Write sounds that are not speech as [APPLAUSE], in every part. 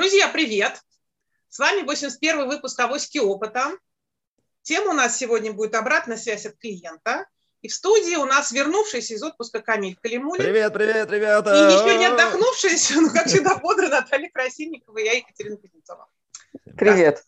Друзья, привет! С вами 81 выпуск «Авоськи опыта». Тема у нас сегодня будет «Обратная связь от клиента». И в студии у нас вернувшийся из отпуска Камиль Калимулин. Привет, привет, ребята! И еще не отдохнувшаяся, но, как всегда, бодро Наталья Красильникова и я, Екатерина Кузнецова. Привет!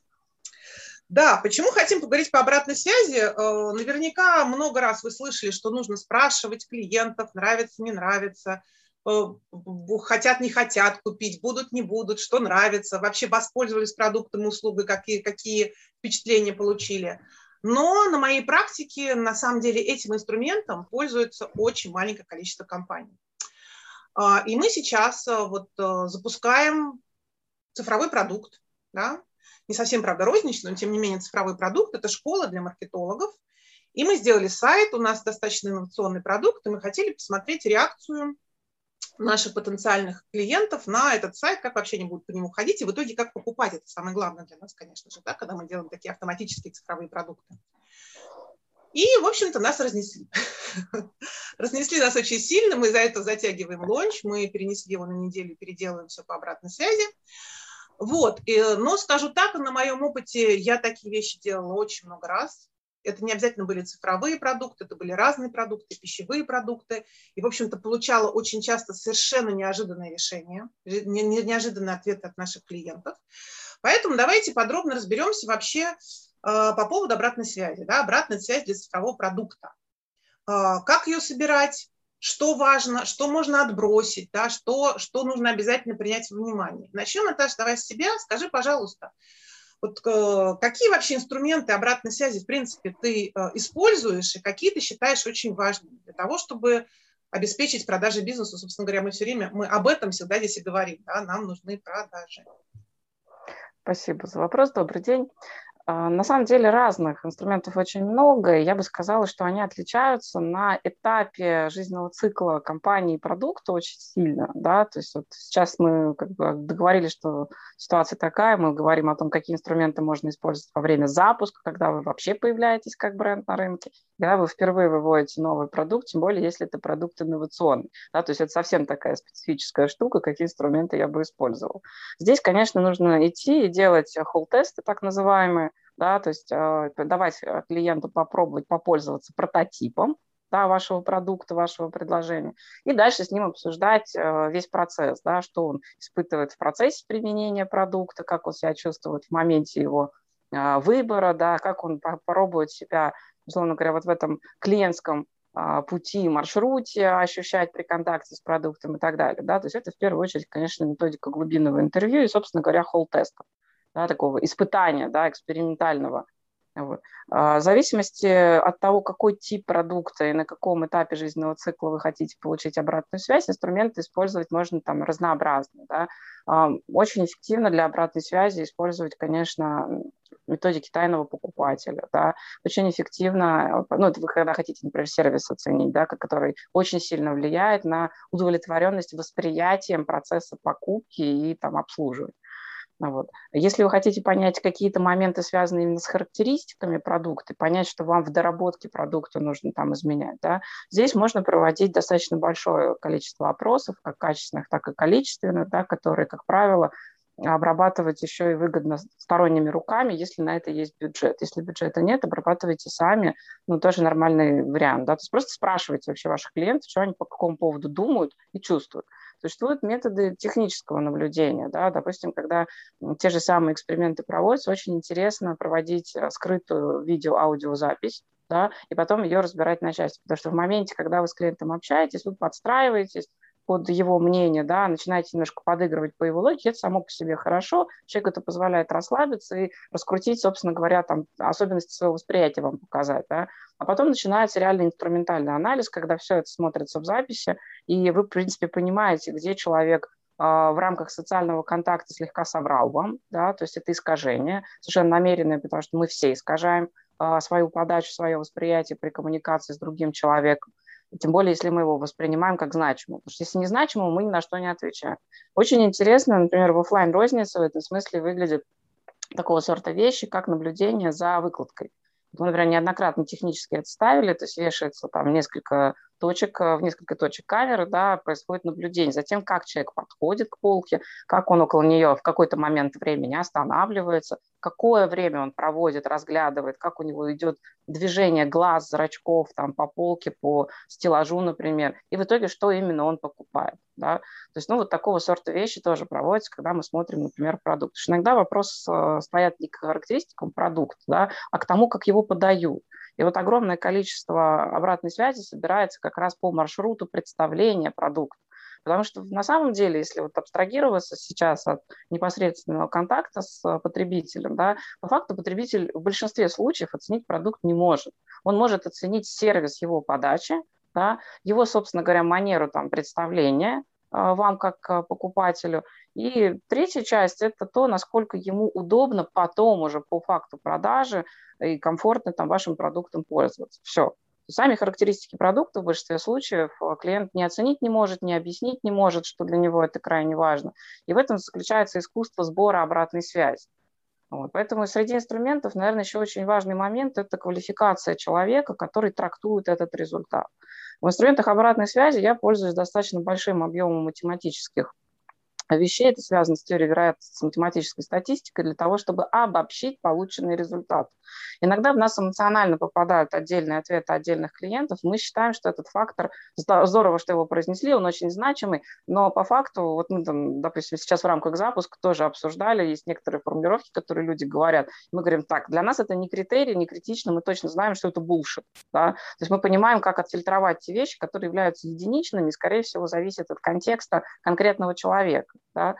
Да, почему хотим поговорить по обратной связи? Э, наверняка много раз вы слышали, что нужно спрашивать клиентов, нравится, не нравится, хотят, не хотят купить, будут, не будут, что нравится, вообще воспользовались продуктом, услугой, какие, какие впечатления получили. Но на моей практике, на самом деле, этим инструментом пользуется очень маленькое количество компаний. А, и мы сейчас э, вот запускаем цифровой продукт, да, не совсем, правда, розничный, но тем не менее цифровой продукт, это школа для маркетологов. И мы сделали сайт, у нас достаточно инновационный продукт, и мы хотели посмотреть реакцию наших потенциальных клиентов на этот сайт, как вообще они будут по нему ходить, и в итоге как покупать. Это самое главное для нас, конечно же, да, когда мы делаем такие автоматические цифровые продукты. И, в общем-то, нас разнесли. [LAUGHS] разнесли нас очень сильно, мы за это затягиваем лонч, мы перенесли его на неделю, переделываем все по обратной связи. Вот, но скажу так, на моем опыте я такие вещи делала очень много раз. Это не обязательно были цифровые продукты, это были разные продукты, пищевые продукты. И, в общем-то, получала очень часто совершенно неожиданные решения, неожиданные ответы от наших клиентов. Поэтому давайте подробно разберемся вообще э, по поводу обратной связи. Да, обратная связь для цифрового продукта. Э, как ее собирать, что важно, что можно отбросить, да, что, что нужно обязательно принять во внимание. Начнем, Наташа, давай с себя. Скажи, пожалуйста, вот, э, какие вообще инструменты обратной связи, в принципе, ты э, используешь и какие ты считаешь очень важными для того, чтобы обеспечить продажи бизнесу? Собственно говоря, мы все время, мы об этом всегда здесь и говорим, да, нам нужны продажи. Спасибо за вопрос. Добрый день. А, на самом деле разных инструментов очень много, я бы сказала, что они отличаются на этапе жизненного цикла компании и продукта очень сильно. Да? То есть вот сейчас мы как бы договорились, что ситуация такая, мы говорим о том, какие инструменты можно использовать во время запуска, когда вы вообще появляетесь как бренд на рынке, когда вы впервые выводите новый продукт, тем более если это продукт инновационный. Да? То есть это совсем такая специфическая штука, какие инструменты я бы использовал. Здесь, конечно, нужно идти и делать холл-тесты, так называемые, да, то есть э, давать э, клиенту попробовать попользоваться прототипом да, вашего продукта, вашего предложения, и дальше с ним обсуждать э, весь процесс, да, что он испытывает в процессе применения продукта, как он себя чувствует в моменте его выбора, да, как он попробует себя, условно говоря, вот в этом клиентском пути, маршруте ощущать при контакте с продуктом и так далее. Да? То есть это в первую очередь, конечно, методика глубинного интервью и, собственно говоря, холл-теста да, такого испытания, да, экспериментального. Вот. А, в зависимости от того, какой тип продукта и на каком этапе жизненного цикла вы хотите получить обратную связь, инструменты использовать можно там разнообразно. Да. А, очень эффективно для обратной связи использовать, конечно, методики тайного покупателя. Да. Очень эффективно, ну, это вы когда хотите, например, сервис оценить, да, который очень сильно влияет на удовлетворенность восприятием процесса покупки и там, обслуживания. Вот. Если вы хотите понять какие-то моменты, связанные именно с характеристиками продукта, понять, что вам в доработке продукта нужно там изменять, да, здесь можно проводить достаточно большое количество опросов, как качественных, так и количественных, да, которые, как правило, обрабатывать еще и выгодно сторонними руками, если на это есть бюджет. Если бюджета нет, обрабатывайте сами, ну, тоже нормальный вариант. Да? То есть просто спрашивайте вообще ваших клиентов, что они по какому поводу думают и чувствуют. Существуют методы технического наблюдения. Да? Допустим, когда те же самые эксперименты проводятся, очень интересно проводить э, скрытую видео-аудиозапись, да, и потом ее разбирать на части. Потому что в моменте, когда вы с клиентом общаетесь, вы подстраиваетесь, под его мнение, да, начинаете немножко подыгрывать по его логике, это само по себе хорошо, человеку это позволяет расслабиться и раскрутить, собственно говоря, там, особенности своего восприятия вам показать, да. А потом начинается реально инструментальный анализ, когда все это смотрится в записи, и вы, в принципе, понимаете, где человек а, в рамках социального контакта слегка соврал вам, да, то есть это искажение, совершенно намеренное, потому что мы все искажаем а, свою подачу, свое восприятие при коммуникации с другим человеком тем более, если мы его воспринимаем как значимое. Потому что если не значимое, мы ни на что не отвечаем. Очень интересно, например, в офлайн рознице в этом смысле выглядит такого сорта вещи, как наблюдение за выкладкой. Мы, например, неоднократно технически это ставили, то есть вешается там несколько точек, в несколько точек камеры, да, происходит наблюдение за тем, как человек подходит к полке, как он около нее в какой-то момент времени останавливается, какое время он проводит, разглядывает, как у него идет движение глаз, зрачков там по полке, по стеллажу, например, и в итоге что именно он покупает. Да? То есть, ну, вот такого сорта вещи тоже проводятся, когда мы смотрим, например, продукт. Иногда вопрос э, стоят не к характеристикам продукта, да, а к тому, как его подают. И вот огромное количество обратной связи собирается как раз по маршруту представления продукта. Потому что на самом деле, если вот абстрагироваться сейчас от непосредственного контакта с потребителем, да, по факту потребитель в большинстве случаев оценить продукт не может. Он может оценить сервис его подачи, да, его, собственно говоря, манеру там, представления, а, вам как а, покупателю. И третья часть – это то, насколько ему удобно потом уже по факту продажи и комфортно там вашим продуктом пользоваться. Все. Сами характеристики продукта в большинстве случаев а, клиент не оценить не может, не объяснить не может, что для него это крайне важно. И в этом заключается искусство сбора обратной связи. Вот. Поэтому среди инструментов, наверное, еще очень важный момент – это квалификация человека, который трактует этот результат. В инструментах обратной связи я пользуюсь достаточно большим объемом математических вещей. Это связано с теорией вероятности, с математической статистикой для того, чтобы обобщить полученный результат. Иногда в нас эмоционально попадают отдельные ответы отдельных клиентов. Мы считаем, что этот фактор, здорово, что его произнесли, он очень значимый, но по факту, вот мы там, допустим, сейчас в рамках запуска тоже обсуждали, есть некоторые формулировки, которые люди говорят. Мы говорим, так, для нас это не критерий, не критично, мы точно знаем, что это булшит. Да? То есть мы понимаем, как отфильтровать те вещи, которые являются единичными, и, скорее всего, зависят от контекста конкретного человека. Да?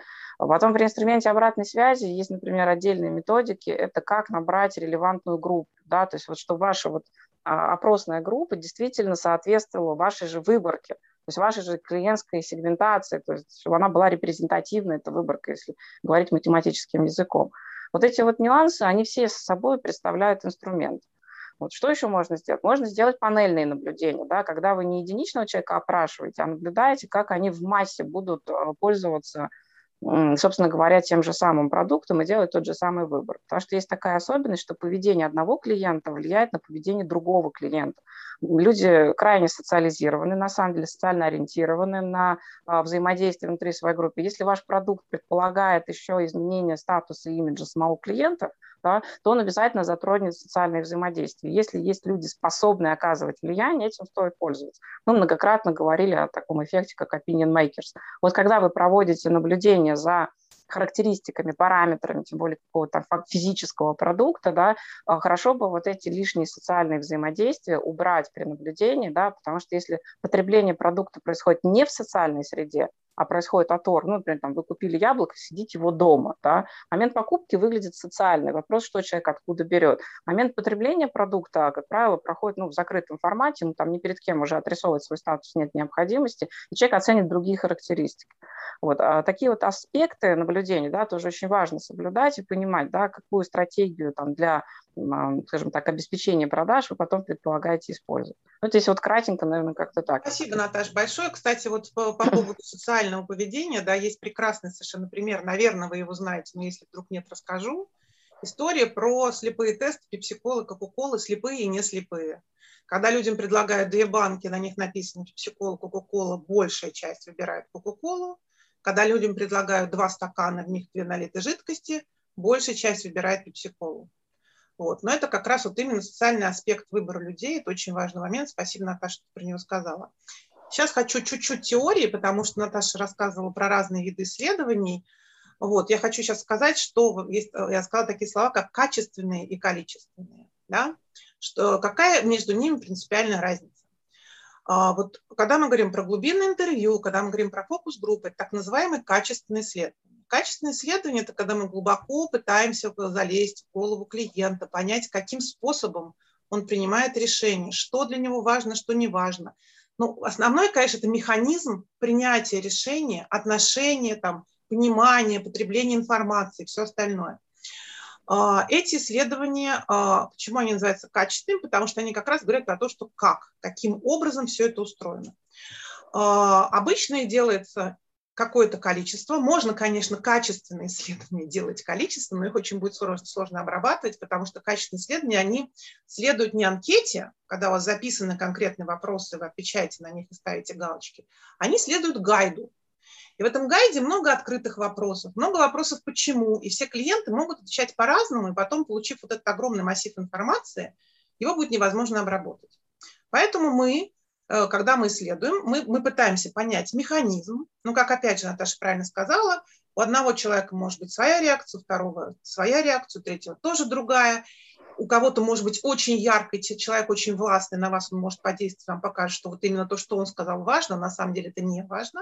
Потом при инструменте обратной связи есть, например, отдельные методики. Это как набрать релевантную группу. Да? То есть вот чтобы ваша вот а, опросная группа действительно соответствовала вашей же выборке. То есть вашей же клиентской сегментации, то есть чтобы она была репрезентативной, эта выборка, если говорить математическим языком. Вот эти вот нюансы, они все с собой представляют инструмент. Вот что еще можно сделать? Можно сделать панельные наблюдения, да, когда вы не единичного человека опрашиваете, а наблюдаете, как они в массе будут э, пользоваться собственно говоря, тем же самым продуктом и делать тот же самый выбор. Потому что есть такая особенность, что поведение одного клиента влияет на поведение другого клиента. Люди крайне социализированы, на самом деле социально ориентированы на а, взаимодействие внутри своей группы. Если ваш продукт предполагает еще изменение статуса и имиджа самого клиента, да, то он обязательно затронет социальное взаимодействие. Если есть люди, способные оказывать влияние, этим стоит пользоваться. Мы многократно говорили о таком эффекте, как opinion makers. Вот когда вы проводите наблюдение за характеристиками, параметрами, тем более какого-то физического продукта, да, а, хорошо бы вот эти лишние социальные взаимодействия убрать при наблюдении, да, потому что если потребление продукта происходит не в социальной среде, а происходит отор, ну, например, там, вы купили яблоко, сидите его дома, да, момент покупки выглядит социальный, вопрос, что человек откуда берет. Момент потребления продукта, как правило, проходит, ну, в закрытом формате, ему там ни перед кем уже отрисовывать свой статус нет необходимости, и человек оценит другие характеристики. Вот. А такие вот аспекты наблюдения, да, тоже очень важно соблюдать и понимать, да, какую стратегию там для скажем так, обеспечения продаж вы потом предполагаете использовать. Вот здесь вот кратенько, наверное, как-то так. Спасибо, Наташа, большое. Кстати, вот по, по поводу социального поведения, да, есть прекрасный совершенно пример, наверное, вы его знаете, но если вдруг нет, расскажу. История про слепые тесты пепсиколы, кока-колы, слепые и не слепые. Когда людям предлагают две банки, на них написано пепсикола, кока-кола, большая часть выбирает кока-колу. Когда людям предлагают два стакана, в них две налитой жидкости, большая часть выбирает пепсиколу. Вот. Но это как раз вот именно социальный аспект выбора людей. Это очень важный момент. Спасибо, Наташа, что про него сказала. Сейчас хочу чуть-чуть теории, потому что Наташа рассказывала про разные виды исследований. Вот. Я хочу сейчас сказать, что есть, я сказала такие слова, как качественные и количественные. Да? Что, какая между ними принципиальная разница? А, вот когда мы говорим про глубинное интервью, когда мы говорим про фокус-группы, так называемые качественные исследования. Качественное исследование – это когда мы глубоко пытаемся залезть в голову клиента, понять, каким способом он принимает решение, что для него важно, что не важно. Ну, основной, конечно, это механизм принятия решения, отношения, там, понимания, потребления информации, все остальное. А, эти исследования, а, почему они называются качественными? Потому что они как раз говорят про то, что как, каким образом все это устроено. А, обычно делается какое-то количество. Можно, конечно, качественные [LAUGHS] исследования делать количественно, но их очень будет сложно, сложно обрабатывать, потому что качественные исследования, они следуют не анкете, когда у вас записаны конкретные вопросы, вы отвечаете на них и ставите галочки, они следуют гайду. И в этом гайде много открытых вопросов, много вопросов почему, и все клиенты могут отвечать по-разному, и потом, получив вот этот огромный массив информации, его будет невозможно обработать. Поэтому мы Э, когда мы исследуем, мы, мы пытаемся понять механизм. Ну, как опять же Наташа правильно сказала, у одного человека может быть своя реакция, у второго своя реакция, у третьего тоже другая. У кого-то может быть очень яркий человек, очень властный, на вас он может подействовать, вам покажет, что вот именно то, что он сказал, важно, на самом деле это не важно.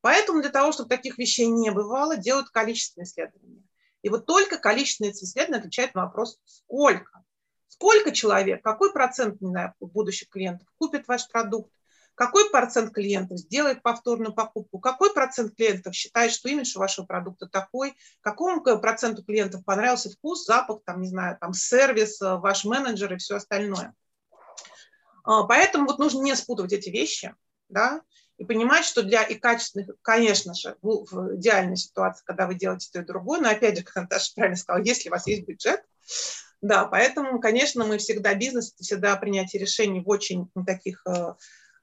Поэтому для того, чтобы таких вещей не бывало, делают количественные исследования. И вот только количественные исследования отвечают на вопрос «сколько?». Сколько человек, какой процент не знаю, будущих клиентов купит ваш продукт, какой процент клиентов сделает повторную покупку, какой процент клиентов считает, что имидж у вашего продукта такой, какому проценту клиентов понравился вкус, запах, там, не знаю, там, сервис, э, ваш менеджер и все остальное. А, поэтому вот нужно не спутывать эти вещи, да, и понимать, что для и качественных, конечно же, в идеальной ситуации, когда вы делаете то и другое, но опять же, [LAUGHS] как Наташа правильно сказала, если у вас есть бюджет, да, поэтому, конечно, мы всегда бизнес, всегда принятие решений в очень таких э, э,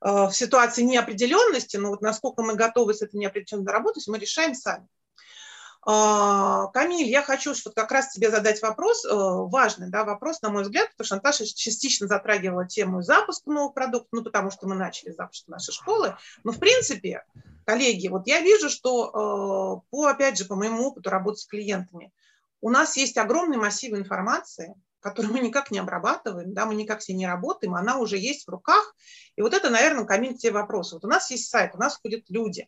в ситуации неопределенности, но вот насколько мы готовы с этой неопределенной работать, мы решаем сами. А, Камиль, я хочу вот как раз тебе задать вопрос, э, важный да, вопрос, на мой взгляд, потому что Наташа частично затрагивала тему запуска нового продукта, ну, потому что мы начали запуск нашей школы. Но, в принципе, коллеги, вот я вижу, что по, опять же, по моему опыту работы с клиентами – у нас есть огромный массив информации, которую мы никак не обрабатываем, да, мы никак с ней не работаем, она уже есть в руках. И вот это, наверное, камень те вопросы. Вот у нас есть сайт, у нас ходят люди.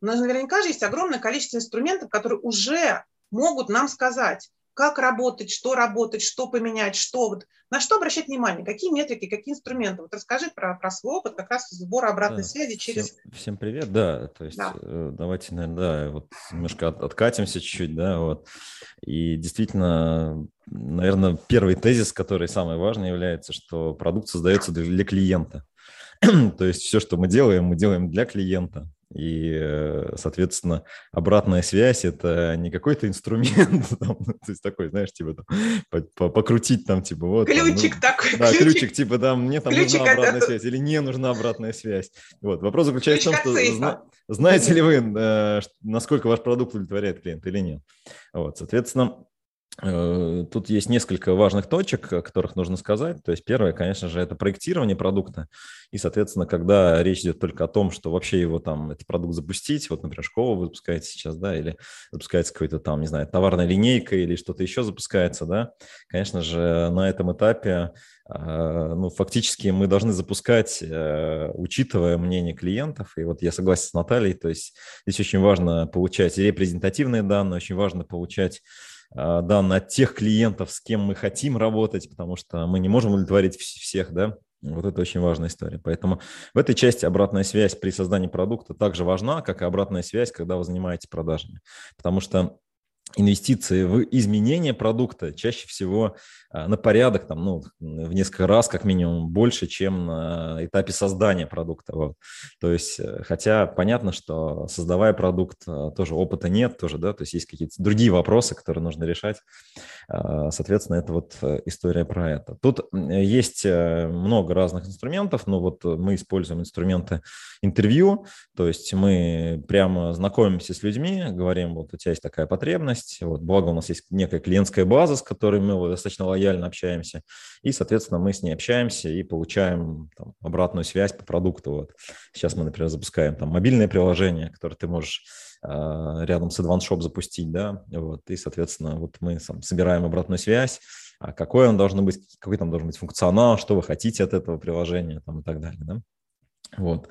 У нас наверняка же есть огромное количество инструментов, которые уже могут нам сказать, как работать, что работать, что поменять, что вот, на что обращать внимание, какие метрики, какие инструменты. Вот расскажи про, про свой опыт как раз сбора обратной да, связи через... Всем, всем привет, да, то есть да. Э, давайте, наверное, да, вот немножко от, откатимся чуть-чуть, да, вот. И действительно, наверное, первый тезис, который самый важный является, что продукт создается для клиента. [CLEARS THROAT] То есть все, что мы делаем, мы делаем для клиента. И, э, соответственно, обратная связь – это не какой-то инструмент, [LAUGHS] там, то есть такой, знаешь, типа там, покрутить там, типа вот. Ключик там, ну, такой. Да, ключик, ключик типа там, мне там ключик нужна обратная это... связь или не нужна обратная связь. Вот, вопрос заключается Ключ в том, что зна... знаете ли вы, э, насколько ваш продукт удовлетворяет клиента или нет. Вот, соответственно, тут есть несколько важных точек, о которых нужно сказать. То есть первое, конечно же, это проектирование продукта. И, соответственно, когда речь идет только о том, что вообще его там, этот продукт запустить, вот, например, школу вы запускаете сейчас, да, или запускается какой-то там, не знаю, товарная линейка или что-то еще запускается, да, конечно же, на этом этапе э, ну, фактически мы должны запускать, э, учитывая мнение клиентов. И вот я согласен с Натальей, то есть здесь очень важно получать репрезентативные данные, очень важно получать а, данные от тех клиентов, с кем мы хотим работать, потому что мы не можем удовлетворить всех, да, вот это очень важная история. Поэтому в этой части обратная связь при создании продукта также важна, как и обратная связь, когда вы занимаетесь продажами. Потому что инвестиции в изменение продукта чаще всего а, на порядок, там, ну, в несколько раз, как минимум, больше, чем на этапе создания продукта. Вот. То есть, э, хотя понятно, что создавая продукт, а, тоже опыта нет, тоже, да, то есть есть какие-то другие вопросы, которые нужно решать. А, соответственно, это вот э, история про это. Тут есть э, много разных инструментов, но вот мы используем инструменты интервью, то есть мы прямо знакомимся с людьми, говорим, вот у тебя есть такая потребность, вот, благо у нас есть некая клиентская база, с которой мы достаточно лояльно общаемся, и, соответственно, мы с ней общаемся и получаем там, обратную связь по продукту. Вот. Сейчас мы, например, запускаем там мобильное приложение, которое ты можешь э, рядом с Advanced Shop запустить, да, вот, и, соответственно, вот мы там, собираем обратную связь, а какой он должен быть, какой там должен быть функционал, что вы хотите от этого приложения там, и так далее, да. Вот.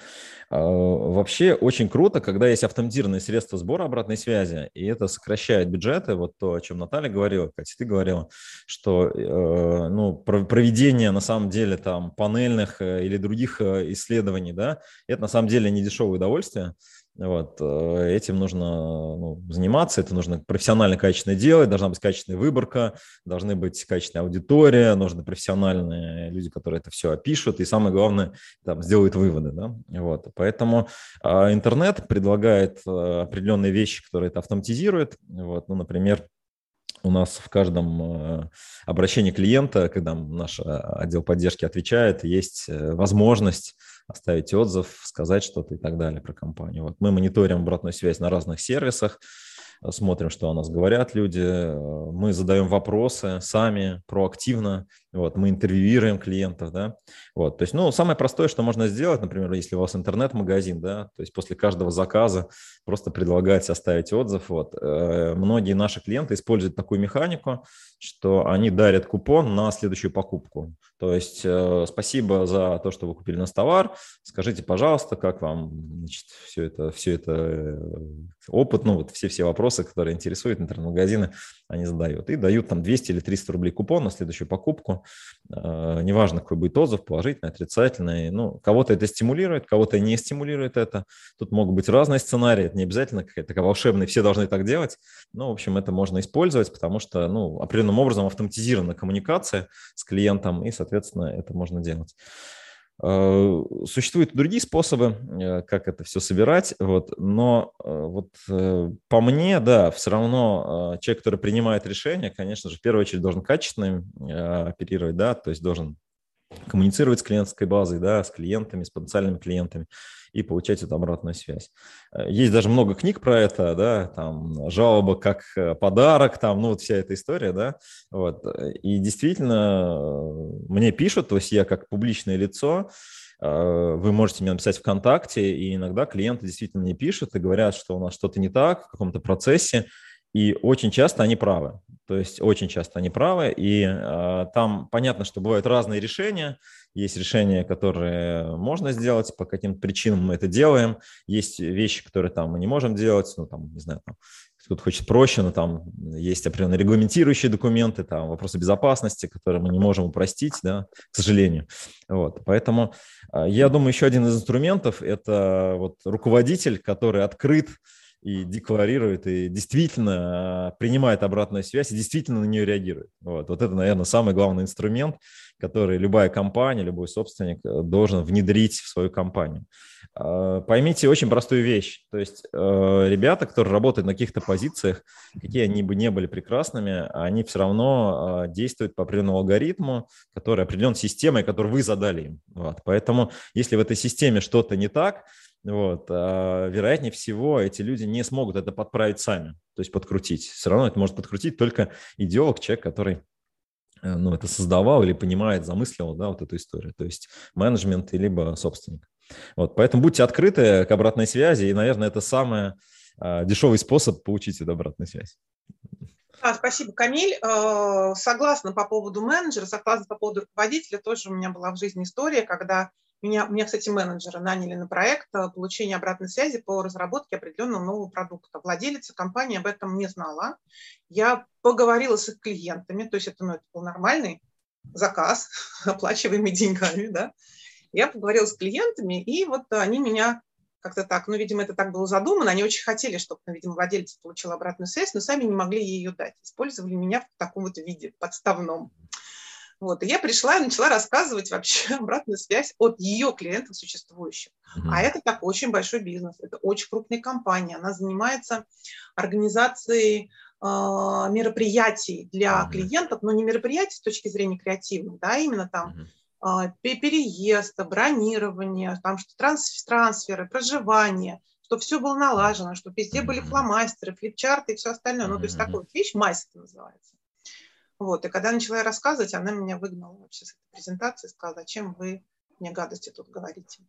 А, вообще очень круто, когда есть автоматизированные средства сбора обратной связи, и это сокращает бюджеты. Вот то, о чем Наталья говорила, Катя, ты говорила, что э, ну, проведение на самом деле там панельных э, или других э, исследований, да, это на самом деле не дешевое удовольствие. Вот. Э, этим нужно ну, заниматься, это нужно профессионально качественно делать, должна быть качественная выборка, должны быть качественная аудитория, нужны профессиональные люди, которые это все опишут, и самое главное, там, сделают выводы. Да? Вот. Поэтому а, интернет предлагает э, определенные вещи, которые это автоматизирует. Вот. Ну, например, у нас в каждом э, обращении клиента, когда наш отдел поддержки отвечает, есть возможность оставить отзыв, сказать что-то и так далее про компанию. Вот мы мониторим обратную связь на разных сервисах, смотрим, что о нас говорят люди, мы задаем вопросы сами, проактивно, вот, мы интервьюируем клиентов, да, вот, то есть, ну, самое простое, что можно сделать, например, если у вас интернет-магазин, да, то есть после каждого заказа просто предлагать оставить отзыв, вот, э, многие наши клиенты используют такую механику, что они дарят купон на следующую покупку, то есть, э, спасибо за то, что вы купили нас товар, скажите, пожалуйста, как вам, значит, все это, все это э, опыт, ну, вот все-все вопросы, которые интересуют интернет-магазины, они задают, и дают там 200 или 300 рублей купон на следующую покупку, Э, неважно, какой будет отзыв, положительный, отрицательный. Ну, кого-то это стимулирует, кого-то не стимулирует это. Тут могут быть разные сценарии, это не обязательно какая-то такая волшебная, все должны так делать. Но, в общем, это можно использовать, потому что, ну, определенным образом автоматизирована коммуникация с клиентом, и, соответственно, это можно делать. Э, существуют другие способы, э, как это все собирать, вот, но э, вот по мне, да, все равно человек, который принимает решение, конечно же, в первую очередь должен качественно оперировать, да, то есть должен коммуницировать с клиентской базой, да, с клиентами, с потенциальными клиентами и получать эту обратную связь. Э, есть даже много книг про это, да, там жалоба как э, подарок, там, ну вот вся эта история, да, вот. И действительно э, мне пишут, то есть я как публичное лицо, вы можете мне написать ВКонтакте, и иногда клиенты действительно мне пишут и говорят, что у нас что-то не так в каком-то процессе, и очень часто они правы. То есть очень часто они правы, и э, там понятно, что бывают разные решения. Есть решения, которые можно сделать, по каким-то причинам мы это делаем. Есть вещи, которые там мы не можем делать, ну там, не знаю, там, кто-то хочет проще, но там есть определенные регламентирующие документы, там вопросы безопасности, которые мы не можем упростить, да, к сожалению. Вот, поэтому э, я думаю, еще один из инструментов – это вот руководитель, который открыт и декларирует, и действительно а, принимает обратную связь, и действительно на нее реагирует. Вот, вот это, наверное, самый главный инструмент, который любая компания, любой собственник э, должен внедрить в свою компанию. А, поймите очень простую вещь. То есть э, ребята, которые работают на каких-то позициях, какие они бы не были прекрасными, они все равно действуют по определенному алгоритму, который определен системой, которую вы задали им. Вот. Поэтому если в этой системе что-то не так, вот, а, вероятнее всего, эти люди не смогут это подправить сами, то есть подкрутить. Все равно это может подкрутить только идеолог, человек, который э, ну, это создавал или понимает, замыслил да, вот эту историю, то есть менеджмент либо собственник. Вот, поэтому будьте открыты к обратной связи, и, наверное, это самый а, дешевый способ получить эту обратную связь. А, спасибо, Камиль. Э, согласна по поводу менеджера, согласна по поводу руководителя. Тоже у меня была в жизни история, когда меня, меня, кстати, менеджеры наняли на проект э, получения обратной связи по разработке определенного нового продукта. Владелица компании об этом не знала. Я поговорила с их клиентами, то есть это, ну, это был нормальный заказ, [LAUGHS] оплачиваемый деньгами, да. Я поговорила с клиентами, и вот они меня как-то так, ну, видимо, это так было задумано, они очень хотели, чтобы, ну, видимо, владелец получил обратную связь, но сами не могли ее дать. Использовали меня в таком вот виде подставном. Вот, и я пришла и начала рассказывать вообще [LAUGHS] обратную связь от ее клиентов существующих. Mm-hmm. А это так очень большой бизнес, это очень крупная компания. Она занимается организацией э, мероприятий для mm-hmm. клиентов, но не мероприятий с точки зрения креативной, да, именно там mm-hmm. переезд, бронирование, там что транс, трансферы, проживание, чтобы все было налажено, чтобы везде были фломастеры, флипчарты и все остальное. Ну, то есть такая вещь, масса называется. Вот, и когда я начала рассказывать, она меня выгнала вообще с этой презентации, сказала, зачем вы мне гадости тут говорите.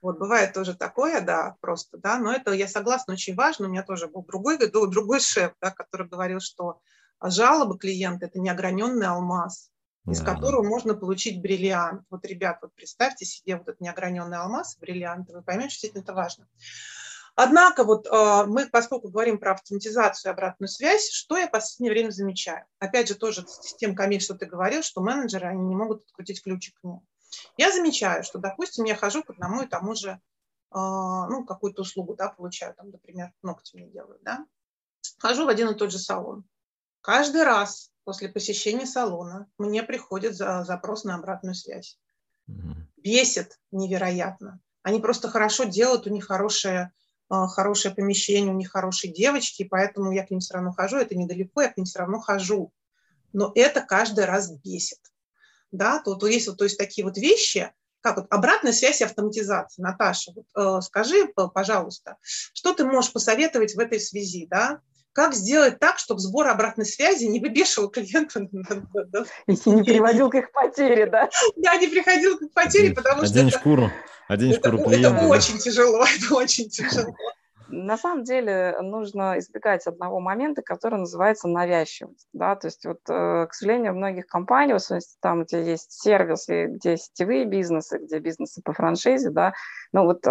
Вот, бывает тоже такое, да, просто, да, но это, я согласна, очень важно. У меня тоже был другой, другой шеф, да, который говорил, что жалобы клиента – это неограненный алмаз, из да. которого можно получить бриллиант. Вот, ребят, вот представьте себе вот этот неограненный алмаз, бриллиант, вы поймете, что действительно это важно. Однако вот а, мы, поскольку говорим про автоматизацию и обратную связь, что я в последнее время замечаю? Опять же, тоже с тем, Камиль, что ты говорил, что менеджеры, они не могут открутить ключик к нему. Я замечаю, что, допустим, я хожу к одному и тому же ну, какую-то услугу, да, получаю, там, например, ногти мне делают, да, хожу в один и тот же салон. Каждый раз после посещения салона мне приходит за, запрос на обратную связь. Бесит невероятно. Они просто хорошо делают, у них хорошее, а, хорошее помещение, у них хорошие девочки, поэтому я к ним все равно хожу. Это недалеко, я к ним все равно хожу. Но это каждый раз бесит. Да, то есть, вот, то есть такие вот вещи, как вот обратная связь и автоматизация. Наташа, вот, э, скажи, пожалуйста, что ты можешь посоветовать в этой связи, да? Как сделать так, чтобы сбор обратной связи не выбешивал клиента. [LAUGHS] И не приводил к их потере, да? [LAUGHS] Да, не приходил к их потере, потому что... Одень шкуру, одень шкуру клиента. Это очень тяжело, [LAUGHS] это очень тяжело. На самом деле нужно избегать одного момента, который называется навязчивость. Да? То есть, вот, э, к сожалению, в многих компаниях, в смысле, там, где есть сервисы, где сетевые бизнесы, где бизнесы по франшизе, да, ну вот,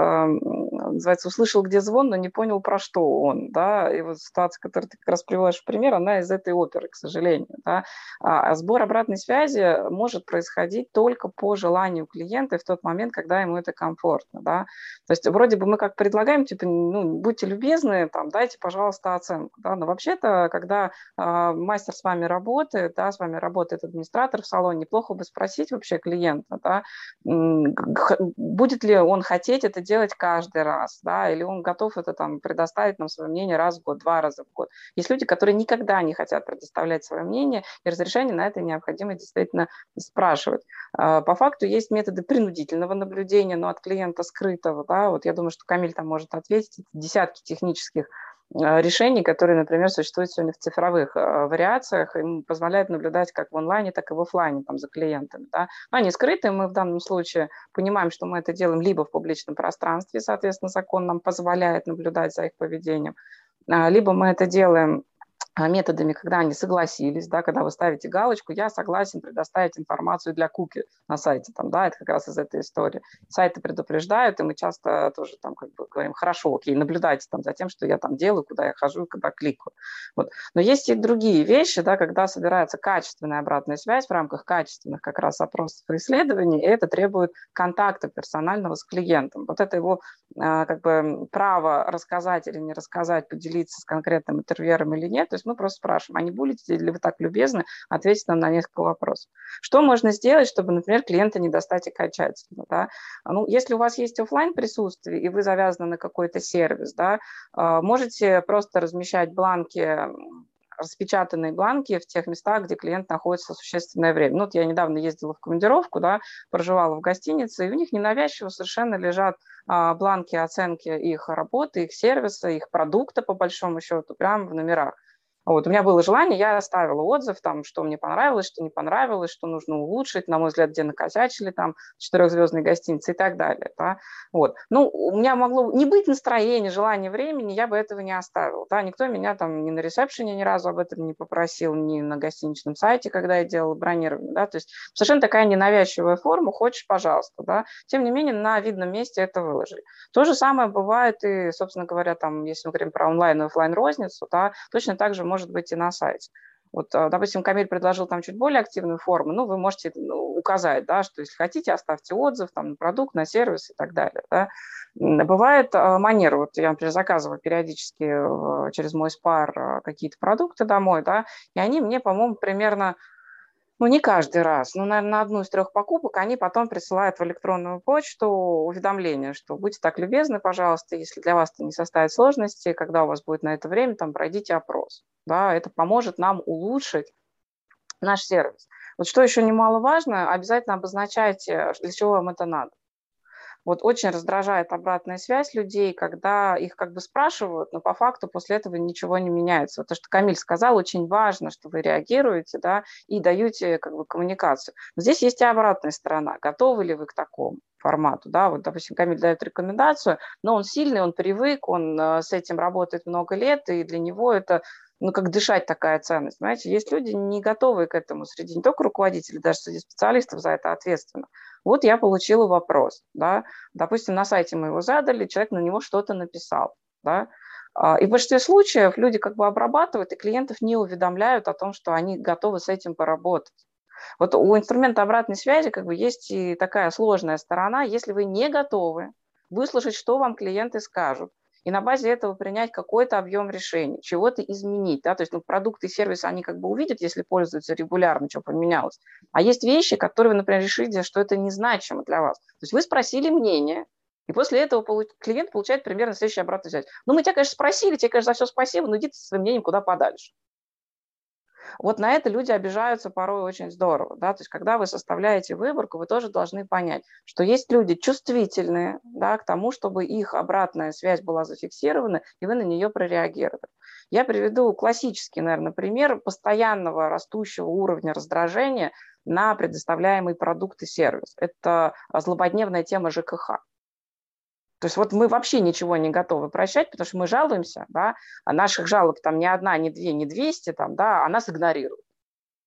называется, услышал, где звон, но не понял, про что он. Да? И вот ситуация, которую ты как раз приводишь в пример, она из этой оперы, к сожалению. Да? А, а сбор обратной связи может происходить только по желанию клиента в тот момент, когда ему это комфортно. Да? То есть вроде бы мы как предлагаем, типа, ну, будьте любезны, там, дайте, пожалуйста, оценку. Да? Но вообще-то, когда э, мастер с вами работает, да, с вами работает администратор в салоне, неплохо бы спросить вообще клиента, да, будет ли он хотеть это делать каждый раз, да, или он готов это там предоставить нам свое мнение раз в год, два раза в год. Есть люди, которые никогда не хотят предоставлять свое мнение, и разрешение на это необходимо действительно спрашивать. А, по факту есть методы принудительного наблюдения, но от клиента скрытого, да, вот я думаю, что Камиль там может ответить, десятки технических решений, которые, например, существуют сегодня в цифровых а, вариациях, им позволяют наблюдать как в онлайне, так и в офлайне там, за клиентами. Да? Они скрыты, мы в данном случае понимаем, что мы это делаем либо в публичном пространстве, соответственно, закон нам позволяет наблюдать за их поведением, либо мы это делаем а, методами, когда они согласились, да, когда вы ставите галочку, я согласен предоставить информацию для куки на сайте, там, да, это как раз из этой истории. Сайты предупреждают, и мы часто тоже там как бы говорим, хорошо, окей, наблюдайте там за тем, что я там делаю, куда я хожу, когда кликаю. Вот. Но есть и другие вещи, да, когда собирается качественная обратная связь в рамках качественных как раз опросов и исследований, и это требует контакта персонального с клиентом. Вот это его а, как бы право рассказать или не рассказать, поделиться с конкретным интервьюером или нет, есть мы просто спрашиваем, а не будете ли вы так любезны ответить нам на несколько вопросов. Что можно сделать, чтобы, например, клиента не достать окончательно? Да? Ну, если у вас есть офлайн присутствие, и вы завязаны на какой-то сервис, да, а, можете просто размещать бланки распечатанные бланки в тех местах, где клиент находится существенное время. Ну, вот я недавно ездила в командировку, да, проживала в гостинице, и у них ненавязчиво совершенно лежат а, бланки оценки их работы, их сервиса, их продукта, по большому счету, прямо в номерах. Вот, у меня было желание, я оставила отзыв, там, что мне понравилось, что не понравилось, что нужно улучшить, на мой взгляд, где накосячили, там, четырехзвездные гостиницы и так далее. Да? Вот. Ну, у меня могло не быть настроения, желания, времени, я бы этого не оставила. Да? Никто меня там ни на ресепшене ни разу об этом не попросил, ни на гостиничном сайте, когда я делала бронирование. Да? То есть совершенно такая ненавязчивая форма, хочешь, пожалуйста. Да? Тем не менее, на видном месте это выложили. То же самое бывает и, собственно говоря, там, если мы говорим про онлайн и офлайн розницу, да, точно так же может быть и на сайте. Вот, а, допустим, Камиль предложил там чуть более активную форму, ну, вы можете ну, указать, да, что если хотите, оставьте отзыв там, на продукт, на сервис и так далее. Да. Бывает а, манера, вот я, например, заказываю периодически через мой спар какие-то продукты домой, да, и они мне, по-моему, примерно ну, не каждый раз, но, наверное, на одну из трех покупок они потом присылают в электронную почту уведомление, что будьте так любезны, пожалуйста, если для вас это не составит сложности, когда у вас будет на это время, там, пройдите опрос. Да, это поможет нам улучшить наш сервис. Вот что еще немаловажно, обязательно обозначайте, для чего вам это надо. Вот очень раздражает обратная связь людей, когда их как бы спрашивают, но по факту после этого ничего не меняется. Вот то, что Камиль сказал, очень важно, что вы реагируете да, и даете как бы коммуникацию. Но здесь есть и обратная сторона. Готовы ли вы к такому? формату, да, вот, допустим, Камиль дает рекомендацию, но он сильный, он привык, он э, с этим работает много лет, и для него это ну, как дышать такая ценность. Понимаете, есть люди не готовые к этому среди не только руководителей, даже среди специалистов за это ответственно. Вот я получила вопрос, да, допустим, на сайте мы его задали, человек на него что-то написал, да, а, и в большинстве случаев люди как бы обрабатывают, и клиентов не уведомляют о том, что они готовы с этим поработать. Вот у инструмента обратной связи как бы есть и такая сложная сторона. Если вы не готовы, выслушать, что вам клиенты скажут, и на базе этого принять какой-то объем решений, чего-то изменить. Да? То есть ну, продукты и сервисы, они как бы увидят, если пользуются регулярно, что поменялось. А есть вещи, которые вы, например, решите, что это незначимо для вас. То есть вы спросили мнение, и после этого клиент получает примерно следующую обратную связь. Ну, мы тебя, конечно, спросили, тебе, конечно, за все спасибо, но иди со своим мнением куда подальше. Вот на это люди обижаются порой очень здорово. Да? То есть когда вы составляете выборку, вы тоже должны понять, что есть люди чувствительные да, к тому, чтобы их обратная связь была зафиксирована, и вы на нее прореагировали. Я приведу классический, наверное, пример постоянного растущего уровня раздражения на предоставляемый продукт и сервис. Это злободневная тема ЖКХ. То есть вот мы вообще ничего не готовы прощать, потому что мы жалуемся, да, а наших жалоб там ни одна, ни две, ни двести, там, да, а нас игнорируют.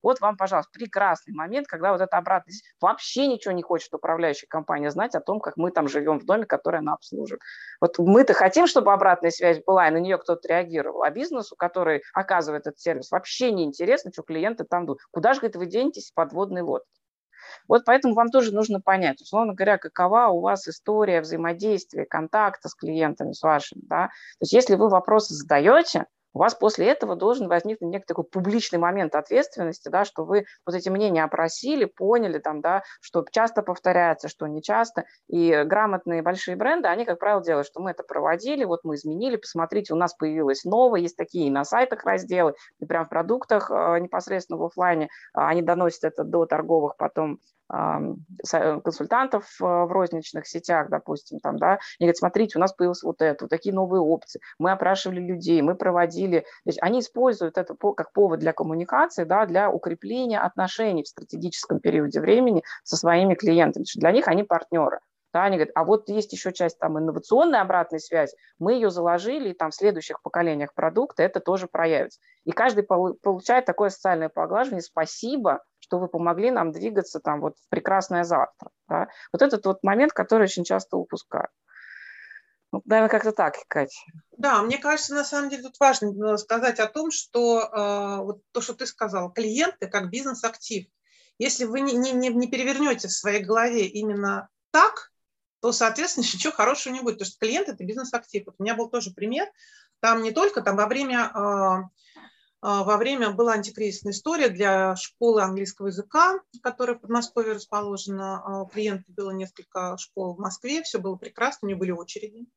Вот вам, пожалуйста, прекрасный момент, когда вот это обратно вообще ничего не хочет управляющая компания знать о том, как мы там живем в доме, который она обслуживает. Вот мы-то хотим, чтобы обратная связь была, и на нее кто-то реагировал, а бизнесу, который оказывает этот сервис, вообще не интересно, что клиенты там думают. Куда же, говорит, вы денетесь подводный лодки? Вот поэтому вам тоже нужно понять, условно говоря, какова у вас история взаимодействия, контакта с клиентами, с вашими. Да? То есть если вы вопросы задаете, у вас после этого должен возникнуть некий такой публичный момент ответственности, да, что вы вот эти мнения опросили, поняли, там, да, что часто повторяется, что не часто. И грамотные большие бренды, они, как правило, делают, что мы это проводили, вот мы изменили, посмотрите, у нас появилось новое, есть такие на сайтах разделы, и прям в продуктах э, непосредственно в офлайне, а, они доносят это до торговых потом консультантов э, в розничных сетях, допустим, там, да, и говорят, смотрите, у нас появилось вот это, вот такие новые опции, мы опрашивали людей, мы проводили, то есть они используют это как повод для коммуникации, да, для укрепления отношений в стратегическом периоде времени со своими клиентами, для них они партнеры. Да, они говорят, а вот есть еще часть там инновационной обратной связи, мы ее заложили, и там в следующих поколениях продукта это тоже проявится. И каждый получает такое социальное поглаживание, спасибо, что вы помогли нам двигаться там вот в прекрасное завтра. Да? Вот этот вот момент, который очень часто упускают. Ну, наверное, как-то так, Катя. Да, мне кажется, на самом деле тут важно э, сказать о том, что э, вот то, что ты сказал, клиенты как бизнес-актив. Если вы не, не, не перевернете в своей голове именно так, то, соответственно, [LAUGHS] ничего хорошего не будет, потому что клиент – это бизнес-актив. Вот у меня был тоже пример, там не только там во время, а, во время была антикризисная история для школы английского языка, которая в Подмосковье расположена. А, у клиента было несколько школ в Москве, все было прекрасно, у нее были очереди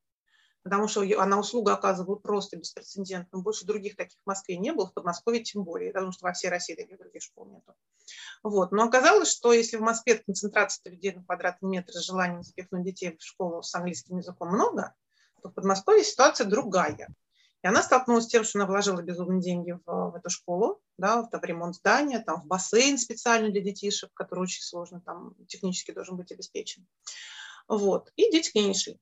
потому что она услугу оказывала просто беспрецедентно. Больше других таких в Москве не было, в Подмосковье тем более, потому что во всей России таких других школ нету. Вот. Но оказалось, что если в Москве концентрация людей на квадратный метр с желанием запихнуть детей в школу с английским языком много, то в Подмосковье ситуация другая. И она столкнулась с тем, что она вложила безумные деньги в, в эту школу, да, в, в ремонт здания, там, в бассейн специально для детишек, который очень сложно, там, технически должен быть обеспечен. Вот. И дети к ней не шли.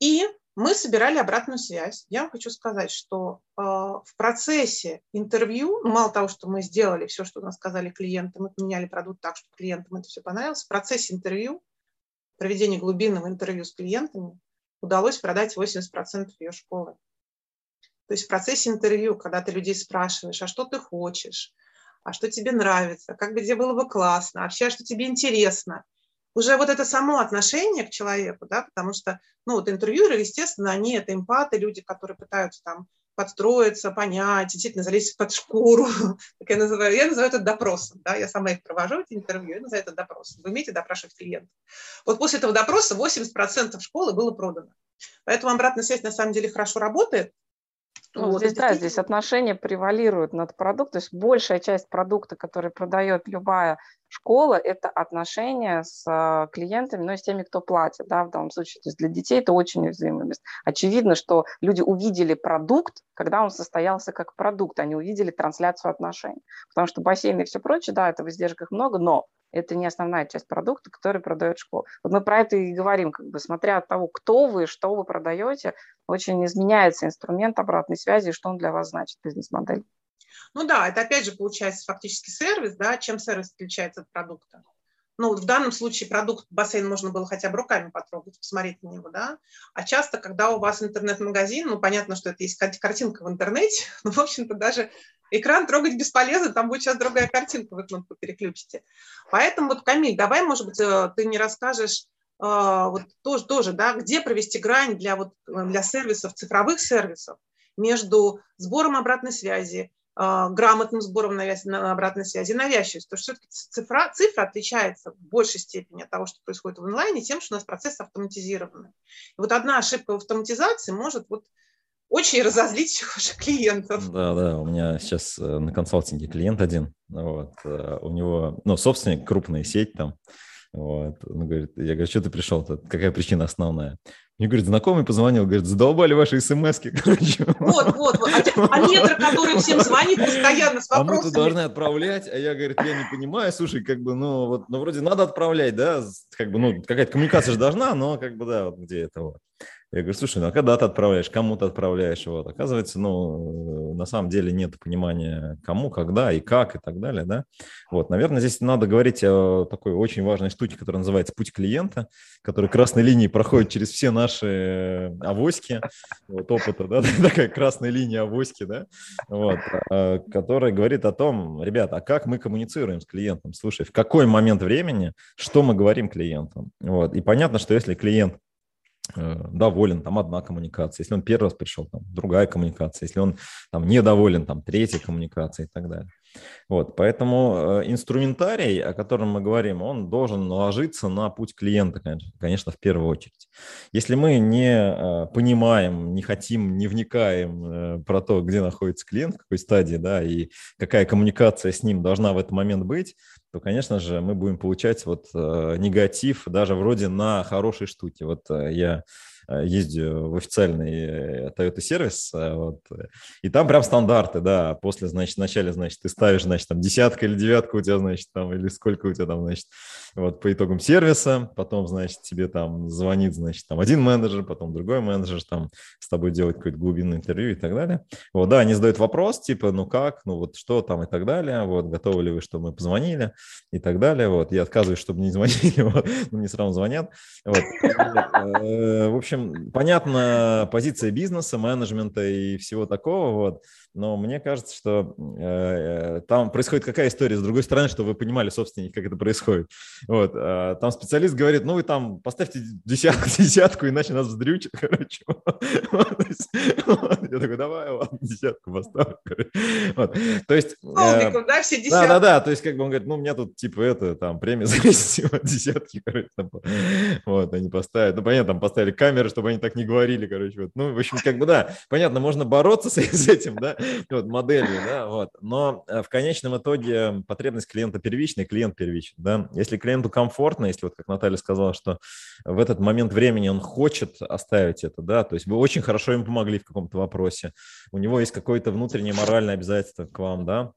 И мы собирали обратную связь. Я вам хочу сказать, что э, в процессе интервью, ну, мало того, что мы сделали все, что нам сказали клиенты, мы поменяли продукт так, чтобы клиентам это все понравилось, в процессе интервью, проведения глубинного интервью с клиентами, удалось продать 80% ее школы. То есть в процессе интервью, когда ты людей спрашиваешь, а что ты хочешь, а что тебе нравится, как бы где было бы классно, а вообще, а что тебе интересно, уже вот это само отношение к человеку, да, потому что, ну, вот интервьюеры, естественно, они это эмпаты, люди, которые пытаются там подстроиться, понять, действительно залезть под шкуру, [LAUGHS] как я называю, я называю это допросом, да, я сама их провожу, эти интервью, я называю это допросом. Вы умеете допрашивать клиентов. Вот после этого допроса 80% школы было продано. Поэтому обратная связь на самом деле хорошо работает, ну, вот, здесь, да, здесь отношения превалируют над продуктом. То есть большая часть продукта, который продает любая школа, это отношения с а, клиентами, но ну, и с теми, кто платит, да, в данном случае. То есть для детей это очень уязвимый место. Очевидно, что люди увидели продукт, когда он состоялся как продукт, они увидели трансляцию отношений. Потому что бассейны и все прочее, да, это в издержках много, но это не основная часть продукта, который продает школа. Вот мы про это и говорим, как бы смотря от того, кто вы, что вы продаете, очень изменяется инструмент обратной связи, что он для вас значит, бизнес-модель. Ну да, это опять же получается фактически сервис, да, чем сервис отличается от продукта. Ну, вот в данном случае продукт бассейн можно было хотя бы руками потрогать, посмотреть на него, да. А часто, когда у вас интернет-магазин, ну, понятно, что это есть картинка в интернете, [LAUGHS] но, в общем-то, даже экран трогать бесполезно, там будет сейчас другая картинка, вы кнопку переключите. Поэтому вот, Камиль, давай, может быть, э, ты не расскажешь, вот тоже, тоже, да, где провести грань для, вот, для сервисов, цифровых сервисов между сбором обратной связи, грамотным сбором обратной связи, навязчивость. Потому что все-таки цифра, цифра отличается в большей степени от того, что происходит в онлайне, тем, что у нас процессы автоматизированы. И вот одна ошибка в автоматизации может вот очень разозлить ваших клиентов. Да, да, у меня сейчас э, на консалтинге клиент один, вот, э, у него, ну, собственник, крупная сеть там, вот, он говорит, я говорю, что ты пришел, -то? какая причина основная? Мне, говорит, знакомый позвонил, говорит, задолбали ваши смс короче. Вот, вот, вот. А, а который всем звонит постоянно с вопросами. А мы тут должны отправлять, а я, говорит, я не понимаю, слушай, как бы, ну, вот, ну, вроде надо отправлять, да, как бы, ну, какая-то коммуникация же должна, но, как бы, да, вот где это вот. Я говорю, слушай, ну а когда ты отправляешь, кому ты отправляешь? Вот. Оказывается, ну, на самом деле нет понимания, кому, когда и как и так далее, да. Вот, наверное, здесь надо говорить о такой очень важной штуке, которая называется путь клиента, который красной линией проходит через все наши авоськи, вот опыта, да, [LAUGHS] такая красная линия авоськи, да, вот, а, которая говорит о том, ребята, а как мы коммуницируем с клиентом? Слушай, в какой момент времени, что мы говорим клиентам? Вот, и понятно, что если клиент Э, доволен, там одна коммуникация. Если он первый раз пришел, там другая коммуникация. Если он там недоволен, там третья коммуникация и так далее. Вот, поэтому э, инструментарий, о котором мы говорим, он должен ложиться на путь клиента, конечно, конечно, в первую очередь. Если мы не э, понимаем, не хотим, не вникаем про то, где находится клиент, в какой стадии, да, и какая коммуникация с ним должна в этот момент быть, то, конечно же, мы будем получать вот э, негатив даже вроде на хорошей штуке. Вот э, я Э, ездю в официальный э, Toyota сервис, э, вот, и там прям стандарты, да, после, значит, вначале, значит, ты ставишь, значит, там десятка или девятка у тебя, значит, там, или сколько у тебя там, значит, вот по итогам сервиса, потом, значит, тебе там звонит, значит, там один менеджер, потом другой менеджер, там с тобой делать какое-то глубинное интервью и так далее. Вот, да, они задают вопрос, типа, ну как, ну вот что там? и так далее, вот, готовы ли вы, чтобы мы позвонили? и так далее, вот, я отказываюсь, чтобы не звонили, [LAUGHS] но мне сразу звонят, вот. В общем, понятна позиция бизнеса, менеджмента и всего такого, вот, но мне кажется, что э, там происходит какая история, с другой стороны, что вы понимали, собственно, как это происходит. Вот, э, там специалист говорит, ну вы там поставьте десятку, [LAUGHS] десятку, иначе нас вздрючат, [LAUGHS] короче. Я такой, давай, ладно, десятку поставлю. То есть... Полников, э, да, все десятки? Да-да-да, то есть как бы он говорит, ну у меня тут типа это, там, премия за месяц, [LAUGHS] десятки, короче, вот, они поставят. Ну, понятно, там поставили камеры, чтобы они так не говорили, короче. Ну, в общем, как бы, да, понятно, можно бороться с этим, да, [LAUGHS] вот, моделью, да, вот. Но э, в конечном итоге потребность клиента первичная, клиент первичный, да. Если клиенту комфортно, если вот как Наталья сказала, что в этот момент времени он хочет оставить это, да, то есть вы очень хорошо ему помогли в каком-то вопросе, у него есть какое-то внутреннее моральное обязательство к вам, да,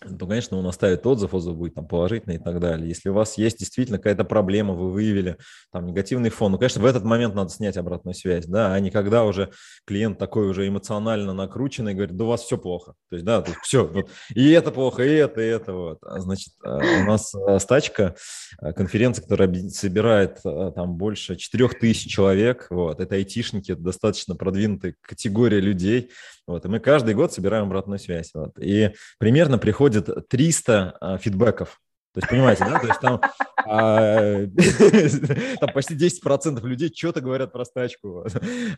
то, конечно, он оставит отзыв, отзыв будет там положительный и так далее. Если у вас есть действительно какая-то проблема, вы выявили там негативный фон, ну, конечно, в этот момент надо снять обратную связь, да, а не когда уже клиент такой уже эмоционально накрученный, говорит, да у вас все плохо. То есть, да, то есть все, вот, и это плохо, и это, и это, вот. А, значит, а, у нас а, стачка, конференция, которая собирает там больше 4000 человек, вот, это айтишники, это достаточно продвинутая категория людей, вот, и мы каждый год собираем обратную связь, вот, и примерно приходит приходит 300 а, фидбэков. То есть, понимаете, да? То есть там, а, [LAUGHS] там почти 10% людей что-то говорят про стачку.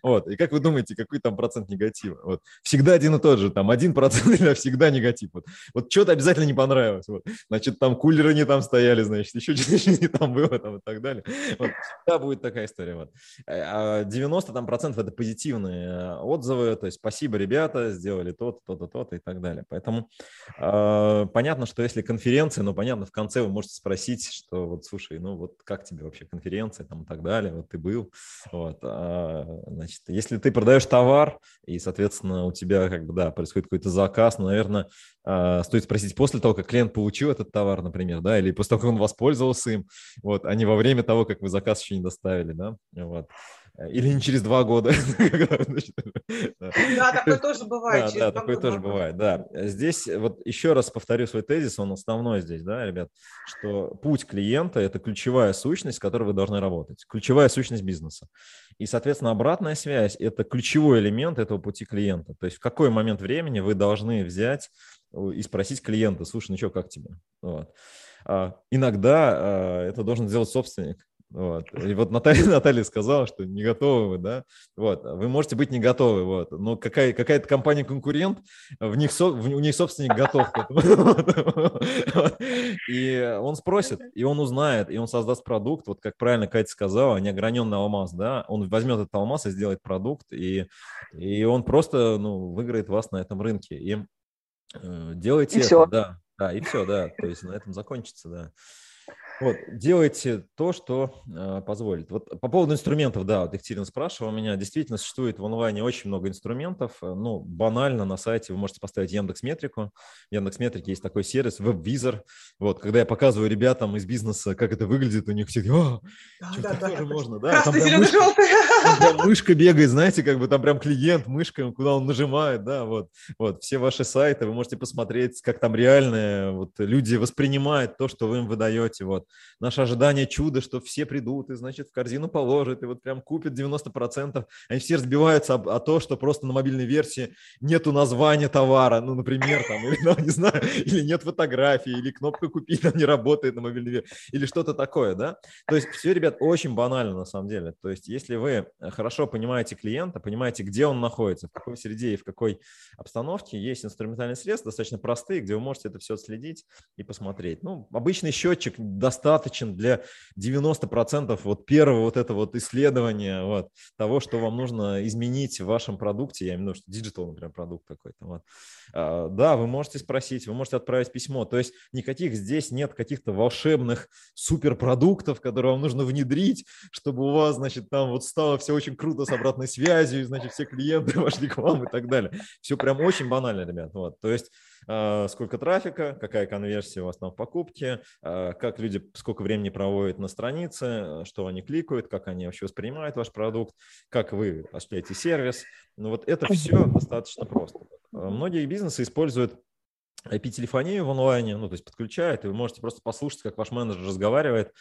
Вот. И как вы думаете, какой там процент негатива? Вот. Всегда один и тот же. Там 1% [LAUGHS] всегда негатив. Вот, вот что-то обязательно не понравилось. Вот. Значит, там кулеры не там стояли, значит, еще что-то не там было там, и так далее. Вот. Всегда будет такая история. Вот. А 90 там, процентов это позитивные отзывы. То есть, спасибо, ребята, сделали то-то, то-то, то-то и так далее. Поэтому э, понятно, что если конференция, ну, понятно, в конце вы можете спросить, что вот, слушай, ну вот как тебе вообще конференция там и так далее, вот ты был, вот, а, значит, если ты продаешь товар и, соответственно, у тебя как бы, да, происходит какой-то заказ, ну, наверное, а, стоит спросить после того, как клиент получил этот товар, например, да, или после того, как он воспользовался им, вот, а не во время того, как вы заказ еще не доставили, да, вот. Э, или не через два года. [LAUGHS] Да, такое [LAUGHS] тоже бывает. Да, такое тоже бывает, да. Здесь вот еще раз повторю свой тезис, он основной здесь, да, ребят, что путь клиента – это ключевая сущность, с которой вы должны работать, ключевая сущность бизнеса. И, соответственно, обратная связь – это ключевой элемент этого пути клиента. То есть в какой момент времени вы должны взять и спросить клиента, слушай, ну что, как тебе? Вот. А, иногда а, это должен сделать собственник, Вот. И вот Наталья, [LAUGHS] Наталья сказала, что не готовы вы, да? Вот. Вы можете быть не готовы, вот. Но какая, какая-то компания-конкурент, в них, со, у них собственник готов к этому. [LAUGHS] И он спросит, и он узнает, и он создаст продукт, вот как правильно Катя сказала, неограненный алмаз, да? Он возьмет этот алмаз и сделает продукт, и, и он просто, ну, выиграет вас на этом рынке. И э, делайте это, да. Да, и все, да. То есть на этом закончится, да. Вот, делайте то, что э, позволит. Вот по поводу инструментов, да, вот Екатерина спрашивала меня, действительно существует в онлайне очень много инструментов. Э, ну, банально на сайте вы можете поставить Яндекс Метрику. В Яндекс Метрике есть такой сервис, веб-визор. Вот, когда я показываю ребятам из бизнеса, как это выглядит, у них все, о, да, да, да, тоже можно, да. Красный, зеленый, желтый. Мышка бегает, знаете, как бы там прям клиент мышкой, куда он нажимает, да, вот. Вот, все ваши сайты, вы можете посмотреть, как там реально вот люди воспринимают то, что вы им выдаете, вот наше ожидание чуда, что все придут и, значит, в корзину положат, и вот прям купят 90%. Они все разбиваются о то, что просто на мобильной версии нету названия товара, ну, например, там, или, ну, не знаю, или нет фотографии, или кнопка «Купить» там не работает на мобильной версии, или что-то такое, да? То есть все, ребят, очень банально на самом деле. То есть если вы хорошо понимаете клиента, понимаете, где он находится, в какой среде и в какой обстановке, есть инструментальные средства достаточно простые, где вы можете это все отследить и посмотреть. Ну, обычный счетчик достаточен для 90% вот первого вот этого вот исследования вот, того, что вам нужно изменить в вашем продукте. Я имею в виду, что digital, например, продукт какой-то. Вот. А, да, вы можете спросить, вы можете отправить письмо. То есть никаких здесь нет каких-то волшебных суперпродуктов, которые вам нужно внедрить, чтобы у вас, значит, там вот стало все очень круто с обратной связью, и, значит, все клиенты [LAUGHS] вошли к вам и так далее. Все прям очень банально, ребят. Вот. То есть а, сколько трафика, какая конверсия у вас там в покупке, а, как люди сколько времени проводят на странице, что они кликают, как они вообще воспринимают ваш продукт, как вы осуществляете сервис. Ну вот это все достаточно просто. Многие бизнесы используют IP-телефонию в онлайне, ну, то есть подключают, и вы можете просто послушать, как ваш менеджер разговаривает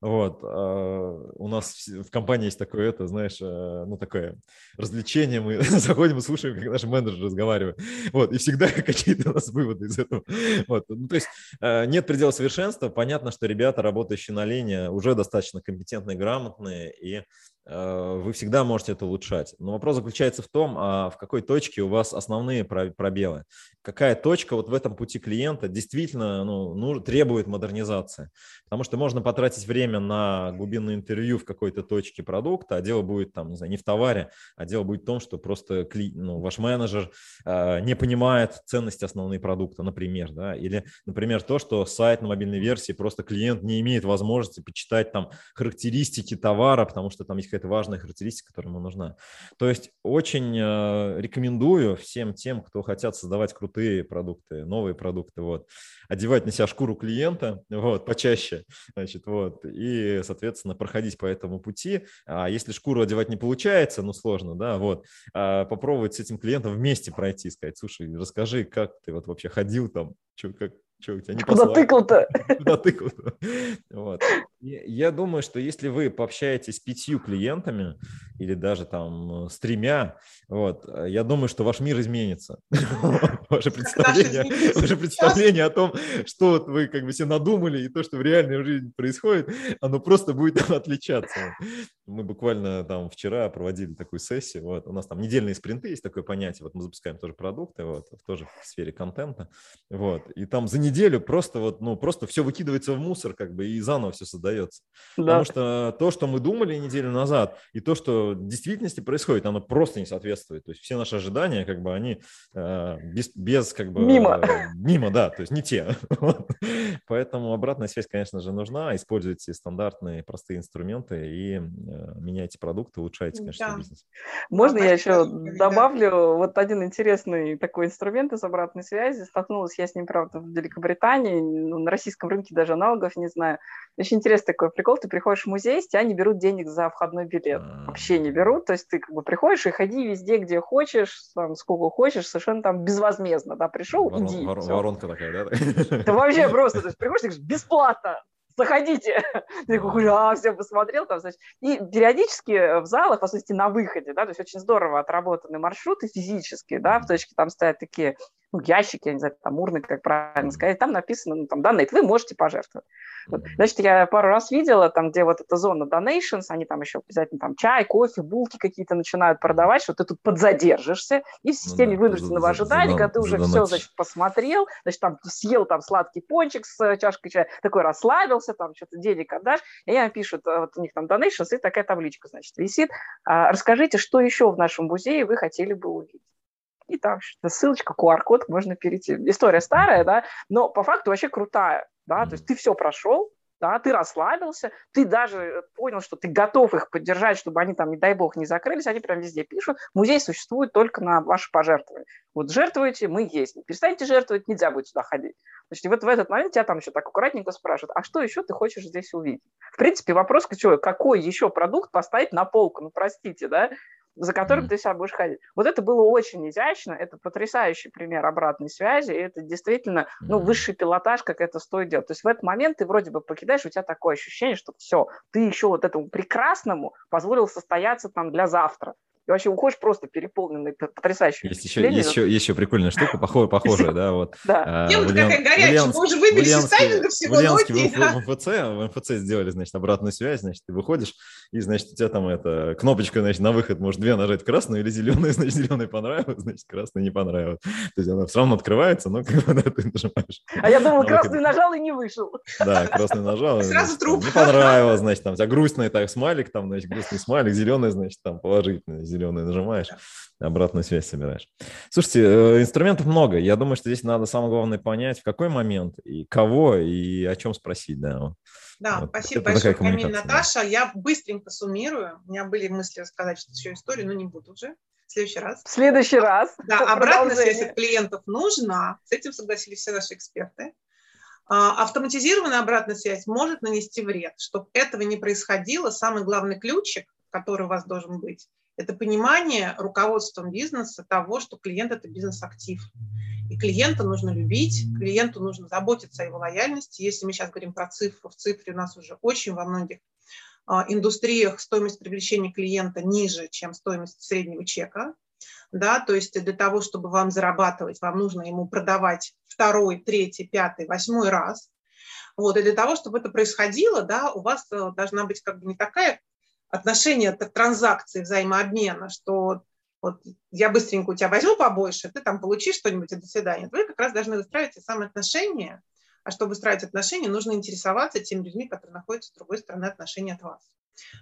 вот. А, у нас в компании есть такое, это, знаешь, э, ну, такое развлечение. Мы [LAUGHS] заходим и слушаем, как наши менеджеры разговаривают. Вот. И всегда [LAUGHS] какие-то у нас выводы из этого. Вот. Ну, то есть э, нет предела совершенства. Понятно, что ребята, работающие на линии, уже достаточно компетентные, грамотные, и вы всегда можете это улучшать. Но вопрос заключается в том, а в какой точке у вас основные пробелы. Какая точка вот в этом пути клиента действительно ну, ну, требует модернизации. Потому что можно потратить время на глубинное интервью в какой-то точке продукта, а дело будет там, не знаю, не в товаре, а дело будет в том, что просто кли, ну, ваш менеджер э, не понимает ценности основные продукта, например. Да? Или, например, то, что сайт на мобильной версии просто клиент не имеет возможности почитать там характеристики товара, потому что там есть какая-то важная характеристика, которая ему нужна. То есть очень э, рекомендую всем тем, кто хотят создавать крутые продукты, новые продукты, вот, одевать на себя шкуру клиента, вот, почаще, значит, вот, и, соответственно, проходить по этому пути. А если шкуру одевать не получается, ну, сложно, да, вот, а попробовать с этим клиентом вместе пройти, сказать, слушай, расскай, как ты вот вообще ходил там, что, как, что у тебя не Куда тыкал-то? [LAUGHS] Куда тыкал-то? Вот. Я думаю, что если вы пообщаетесь с пятью клиентами или даже там с тремя, вот, я думаю, что ваш мир изменится. [LAUGHS] Ваше представление, ваше представление о том, что вот вы как бы себе надумали и то, что в реальной жизни происходит, оно просто будет отличаться. Мы буквально там вчера проводили такую сессию, вот, у нас там недельные спринты, есть такое понятие, вот мы запускаем тоже продукты, вот, тоже в сфере контента, вот, и там за неделю просто вот, ну, просто все выкидывается в мусор, как бы, и заново все создается. Да. Потому что то, что мы думали неделю назад, и то, что в действительности происходит, оно просто не соответствует. То есть все наши ожидания, как бы, они э, без, без, как бы... Мимо. Э, мимо, да, то есть не те. [LAUGHS] Поэтому обратная связь, конечно же, нужна. Используйте стандартные простые инструменты и э, меняйте продукты, улучшайте, конечно, да. бизнес. Можно я еще добавлю вот один интересный такой инструмент из обратной связи. Столкнулась я с ним, правда, в Великобритании, ну, на российском рынке даже аналогов не знаю. Очень интересный такой прикол, ты приходишь в музей, с тебя не берут денег за входной билет. Вообще не берут, то есть ты как бы приходишь и ходи везде, где хочешь, там, сколько хочешь, совершенно там безвозмездно, да, пришел, Ворон, иди. Вор, воронка такая, да? [LAUGHS] Ты вообще просто, то есть приходишь, ты говоришь, бесплатно, заходите. [LAUGHS] Ты такой, а, все, посмотрел там, значит. И периодически в залах, в особенности на выходе, да, то есть очень здорово отработаны маршруты физические, да, в точке там стоят такие ну, ящик, я не знаю, там урны, как правильно сказать, там написано, ну, там, донейт, вы можете пожертвовать. Вот. Значит, я пару раз видела, там, где вот эта зона donations, они там еще обязательно там чай, кофе, булки какие-то начинают продавать, что ты тут подзадержишься, и в ну системе ну, да, вынужденного за, ожидания, когда ты уже все, значит, посмотрел, значит, там съел там сладкий пончик с э, чашкой чая, такой расслабился, там что-то денег отдашь, и они пишут, э, вот у них там donations, и такая табличка, значит, висит. А, расскажите, что еще в нашем музее вы хотели бы увидеть? И там ссылочка, QR-код, можно перейти. История старая, да, но по факту вообще крутая, да, то есть ты все прошел, да, ты расслабился, ты даже понял, что ты готов их поддержать, чтобы они там, не дай бог, не закрылись, они прям везде пишут, музей существует только на ваши пожертвования. Вот жертвуете, мы есть. Перестаньте жертвовать, нельзя будет сюда ходить. Значит, вот в этот момент тебя там еще так аккуратненько спрашивают, а что еще ты хочешь здесь увидеть? В принципе, вопрос ключевой, какой еще продукт поставить на полку? Ну, простите, да? За которым mm-hmm. ты сейчас будешь ходить. Вот это было очень изящно, это потрясающий пример обратной связи, и это действительно, ну, высший пилотаж, как это стоит делать. То есть в этот момент ты вроде бы покидаешь, у тебя такое ощущение, что все, ты еще вот этому прекрасному позволил состояться там для завтра. И вообще уходишь просто переполненный, потрясающий. Есть еще, еще, еще прикольная штука, [LAUGHS] похожая, похожая да, вот. Да. Тема какая горячая, мы уже выбили из тайминга всего в, в, МФЦ, в МФЦ сделали, значит, обратную связь, значит, ты выходишь, и, значит, у тебя там эта кнопочка, значит, на выход, может, две нажать красную или зеленую, [LAUGHS] значит, зеленый понравилось, значит, красный не понравилось. То есть она все равно открывается, но как бы, [LAUGHS] да, ты нажимаешь. А я думал, красный нажал и не вышел. Да, красный нажал. Сразу труп. Не понравилось, значит, там у тебя грустный так смайлик, там, значит, грустный смайлик, зеленый, значит, там положительный, зеленый нажимаешь обратную связь собираешь. Слушайте, э, инструментов много. Я думаю, что здесь надо самое главное понять, в какой момент и кого и о чем спросить. Да, да вот. спасибо Это большое, Камиль Наташа. Я быстренько суммирую. У меня были мысли рассказать что еще историю, но не буду уже. В следующий раз. В следующий раз. Да, [LAUGHS] обратная связь от клиентов нужна. С этим согласились все наши эксперты. А, автоматизированная обратная связь может нанести вред. Чтобы этого не происходило, самый главный ключик, который у вас должен быть, это понимание руководством бизнеса того, что клиент – это бизнес-актив. И клиента нужно любить, клиенту нужно заботиться о его лояльности. Если мы сейчас говорим про цифру, в цифре у нас уже очень во многих а, индустриях стоимость привлечения клиента ниже, чем стоимость среднего чека. Да, то есть для того, чтобы вам зарабатывать, вам нужно ему продавать второй, третий, пятый, восьмой раз. Вот, и для того, чтобы это происходило, да, у вас э, должна быть как бы не такая отношения транзакции взаимообмена, что вот я быстренько у тебя возьму побольше, ты там получишь что-нибудь и до свидания. Вы как раз должны выстраивать те самые отношения, а чтобы выстраивать отношения, нужно интересоваться теми людьми, которые находятся с другой стороны отношений от вас.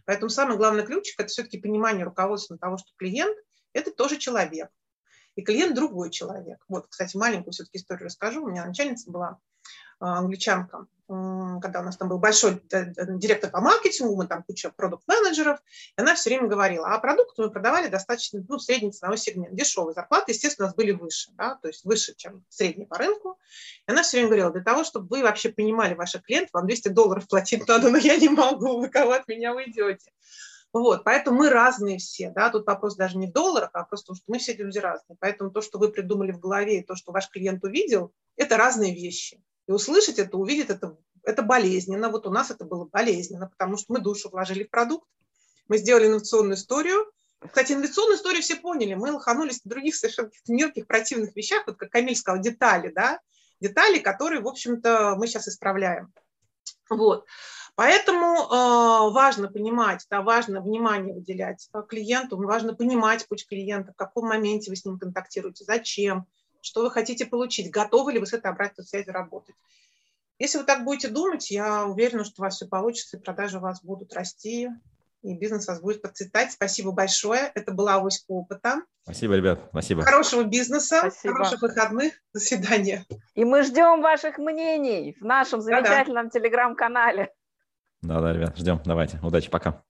Поэтому самый главный ключик – это все-таки понимание руководства того, что клиент – это тоже человек. И клиент – другой человек. Вот, кстати, маленькую все-таки историю расскажу. У меня начальница была а, англичанка, когда у нас там был большой директор по маркетингу, мы там куча продукт-менеджеров, и она все время говорила, а продукты мы продавали достаточно, ну, средний ценовой сегмент, дешевые зарплаты, естественно, у нас были выше, да, то есть выше, чем средний по рынку. И она все время говорила, для того, чтобы вы вообще понимали ваших клиентов, вам 200 долларов платить надо, но я не могу, вы кого от меня уйдете. Вот, поэтому мы разные все, да, тут вопрос даже не в долларах, а просто что мы все люди разные. Поэтому то, что вы придумали в голове, и то, что ваш клиент увидел, это разные вещи. И услышать это, увидеть это, это болезненно. Вот у нас это было болезненно, потому что мы душу вложили в продукт, мы сделали инновационную историю. Кстати, инновационную историю все поняли. Мы лоханулись на других совершенно мелких противных вещах, вот как Камиль сказал, детали, да, детали, которые, в общем-то, мы сейчас исправляем. Вот. Поэтому э, важно понимать, да, важно внимание выделять клиенту, важно понимать путь клиента, в каком моменте вы с ним контактируете, зачем, что вы хотите получить, готовы ли вы с этой обратной связью работать. Если вы так будете думать, я уверена, что у вас все получится, и продажи у вас будут расти, и бизнес у вас будет процветать. Спасибо большое. Это была авоська опыта. Спасибо, ребят. Спасибо. Хорошего бизнеса, Спасибо. хороших выходных. До свидания. И мы ждем ваших мнений в нашем замечательном телеграм-канале. Да-да, ребят, ждем. Давайте. Удачи. Пока.